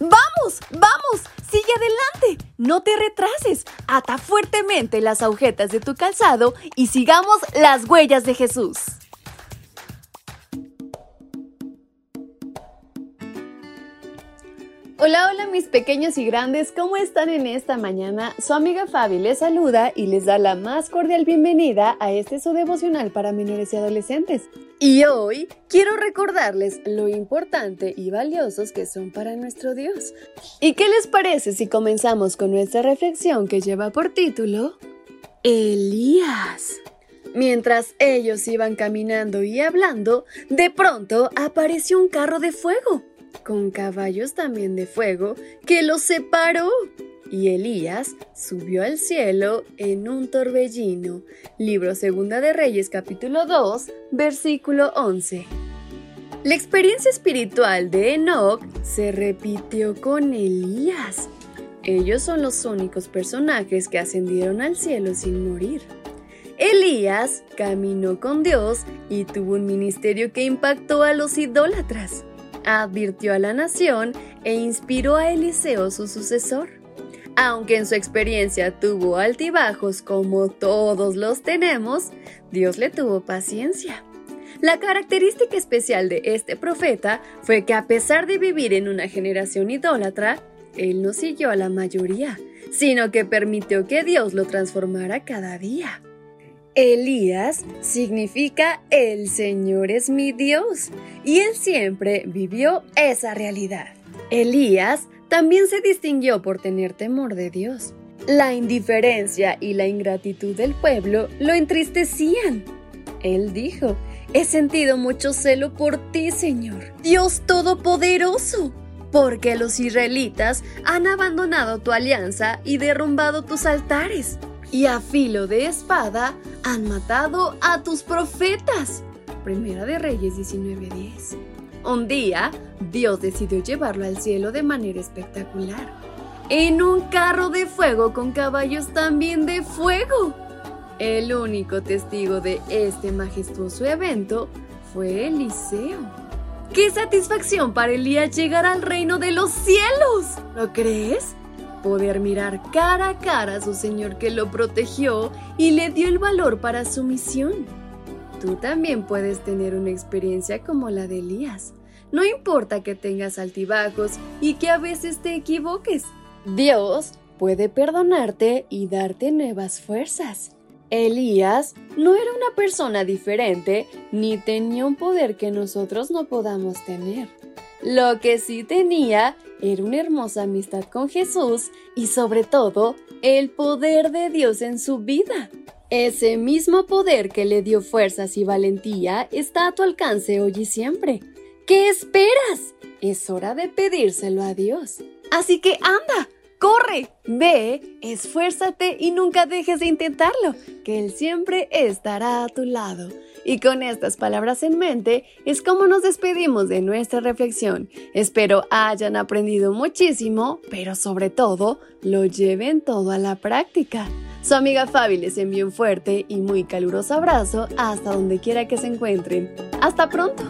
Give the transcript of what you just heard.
¡Vamos! ¡Vamos! ¡Sigue adelante! No te retrases. Ata fuertemente las agujetas de tu calzado y sigamos las huellas de Jesús. Hola, hola mis pequeños y grandes, ¿cómo están en esta mañana? Su amiga Fabi les saluda y les da la más cordial bienvenida a este su devocional para menores y adolescentes. Y hoy quiero recordarles lo importante y valiosos que son para nuestro Dios. ¿Y qué les parece si comenzamos con nuestra reflexión que lleva por título Elías? Mientras ellos iban caminando y hablando, de pronto apareció un carro de fuego con caballos también de fuego, que los separó. Y Elías subió al cielo en un torbellino. Libro Segunda de Reyes capítulo 2, versículo 11. La experiencia espiritual de Enoch se repitió con Elías. Ellos son los únicos personajes que ascendieron al cielo sin morir. Elías caminó con Dios y tuvo un ministerio que impactó a los idólatras advirtió a la nación e inspiró a Eliseo su sucesor. Aunque en su experiencia tuvo altibajos como todos los tenemos, Dios le tuvo paciencia. La característica especial de este profeta fue que a pesar de vivir en una generación idólatra, él no siguió a la mayoría, sino que permitió que Dios lo transformara cada día. Elías significa el Señor es mi Dios y él siempre vivió esa realidad. Elías también se distinguió por tener temor de Dios. La indiferencia y la ingratitud del pueblo lo entristecían. Él dijo, he sentido mucho celo por ti, Señor, Dios Todopoderoso, porque los israelitas han abandonado tu alianza y derrumbado tus altares y a filo de espada han matado a tus profetas. Primera de Reyes 19:10. Un día, Dios decidió llevarlo al cielo de manera espectacular, en un carro de fuego con caballos también de fuego. El único testigo de este majestuoso evento fue Eliseo. ¡Qué satisfacción para Elías llegar al reino de los cielos! ¿Lo crees? poder mirar cara a cara a su Señor que lo protegió y le dio el valor para su misión. Tú también puedes tener una experiencia como la de Elías. No importa que tengas altibajos y que a veces te equivoques. Dios puede perdonarte y darte nuevas fuerzas. Elías no era una persona diferente ni tenía un poder que nosotros no podamos tener. Lo que sí tenía era una hermosa amistad con Jesús y sobre todo el poder de Dios en su vida. Ese mismo poder que le dio fuerzas y valentía está a tu alcance hoy y siempre. ¿Qué esperas? Es hora de pedírselo a Dios. Así que anda, corre, ve, esfuérzate y nunca dejes de intentarlo, que Él siempre estará a tu lado. Y con estas palabras en mente es como nos despedimos de nuestra reflexión. Espero hayan aprendido muchísimo, pero sobre todo lo lleven todo a la práctica. Su amiga Fabi les envía un fuerte y muy caluroso abrazo hasta donde quiera que se encuentren. Hasta pronto.